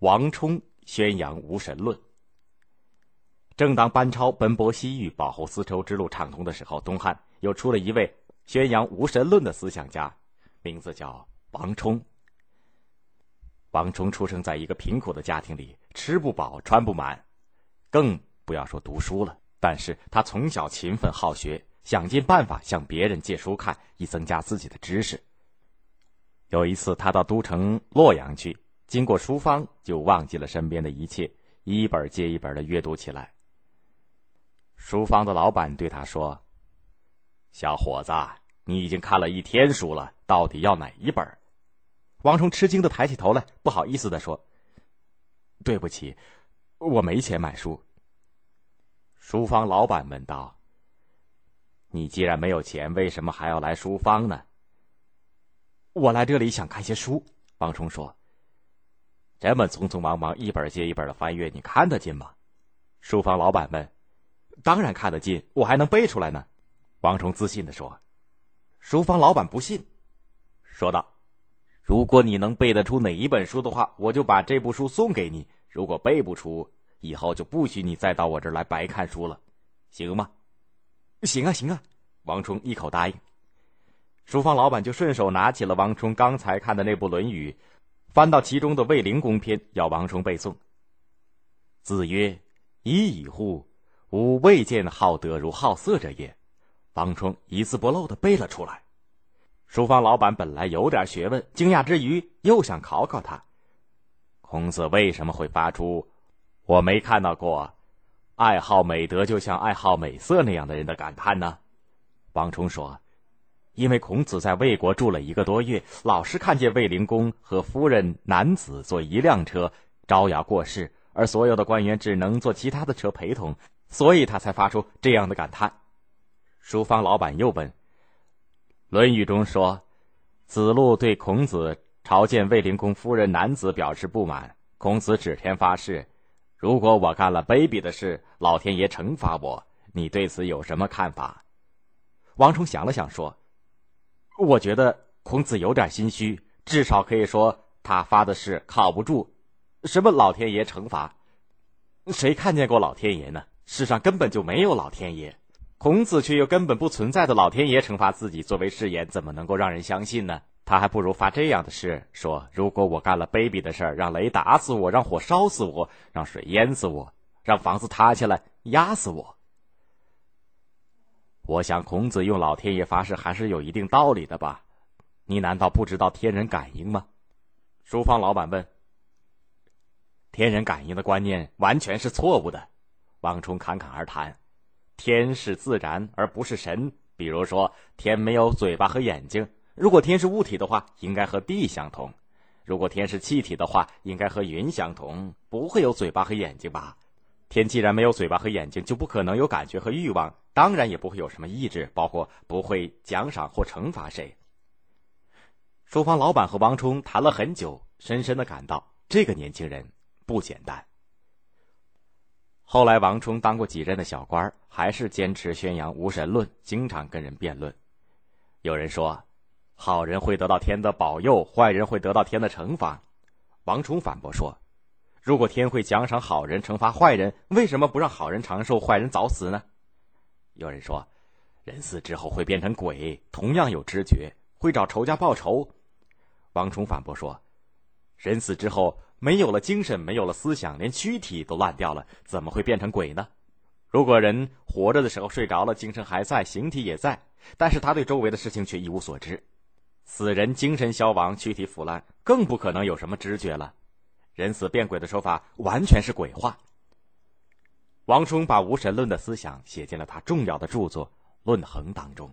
王充宣扬无神论。正当班超奔波西域，保护丝绸之路畅通的时候，东汉又出了一位宣扬无神论的思想家，名字叫王充。王充出生在一个贫苦的家庭里，吃不饱穿不满，更不要说读书了。但是他从小勤奋好学，想尽办法向别人借书看，以增加自己的知识。有一次，他到都城洛阳去，经过书坊，就忘记了身边的一切，一本接一本的阅读起来。书坊的老板对他说：“小伙子，你已经看了一天书了，到底要哪一本？”王冲吃惊的抬起头来，不好意思的说：“对不起，我没钱买书。”书坊老板问道：“你既然没有钱，为什么还要来书坊呢？”我来这里想看些书，王冲说：“这么匆匆忙忙，一本接一本的翻阅，你看得进吗？”书坊老板问。当然看得进，我还能背出来呢。王冲自信的说。书坊老板不信，说道：“如果你能背得出哪一本书的话，我就把这部书送给你；如果背不出，以后就不许你再到我这儿来白看书了，行吗？”“行啊，行啊。”王冲一口答应。书坊老板就顺手拿起了王冲刚才看的那部《论语》，翻到其中的卫灵公篇，要王冲背诵。子曰：“已矣乎！”吾未见好德如好色者也。王冲一字不漏的背了出来。书坊老板本来有点学问，惊讶之余又想考考他：孔子为什么会发出“我没看到过爱好美德就像爱好美色那样的人”的感叹呢？王冲说：“因为孔子在魏国住了一个多月，老是看见卫灵公和夫人、男子坐一辆车招摇过市，而所有的官员只能坐其他的车陪同。”所以他才发出这样的感叹。书坊老板又问：“《论语》中说，子路对孔子朝见卫灵公夫人男子表示不满，孔子指天发誓：如果我干了卑鄙的事，老天爷惩罚我。你对此有什么看法？”王充想了想说：“我觉得孔子有点心虚，至少可以说他发的誓靠不住。什么老天爷惩罚？谁看见过老天爷呢？”世上根本就没有老天爷，孔子却又根本不存在的老天爷惩罚自己作为誓言，怎么能够让人相信呢？他还不如发这样的誓：说如果我干了卑鄙的事儿，让雷打死我，让火烧死我，让水淹死我，让房子塌下来压死我。我想孔子用老天爷发誓还是有一定道理的吧？你难道不知道天人感应吗？书坊老板问。天人感应的观念完全是错误的。王充侃侃而谈：“天是自然，而不是神。比如说，天没有嘴巴和眼睛。如果天是物体的话，应该和地相同；如果天是气体的话，应该和云相同。不会有嘴巴和眼睛吧？天既然没有嘴巴和眼睛，就不可能有感觉和欲望，当然也不会有什么意志，包括不会奖赏或惩罚谁。”书坊老板和王充谈了很久，深深的感到这个年轻人不简单。后来，王充当过几任的小官，还是坚持宣扬无神论，经常跟人辩论。有人说，好人会得到天的保佑，坏人会得到天的惩罚。王充反驳说，如果天会奖赏好人，惩罚坏人，为什么不让好人长寿，坏人早死呢？有人说，人死之后会变成鬼，同样有知觉，会找仇家报仇。王充反驳说，人死之后。没有了精神，没有了思想，连躯体都烂掉了，怎么会变成鬼呢？如果人活着的时候睡着了，精神还在，形体也在，但是他对周围的事情却一无所知。死人精神消亡，躯体腐烂，更不可能有什么知觉了。人死变鬼的说法完全是鬼话。王充把无神论的思想写进了他重要的著作《论衡》当中。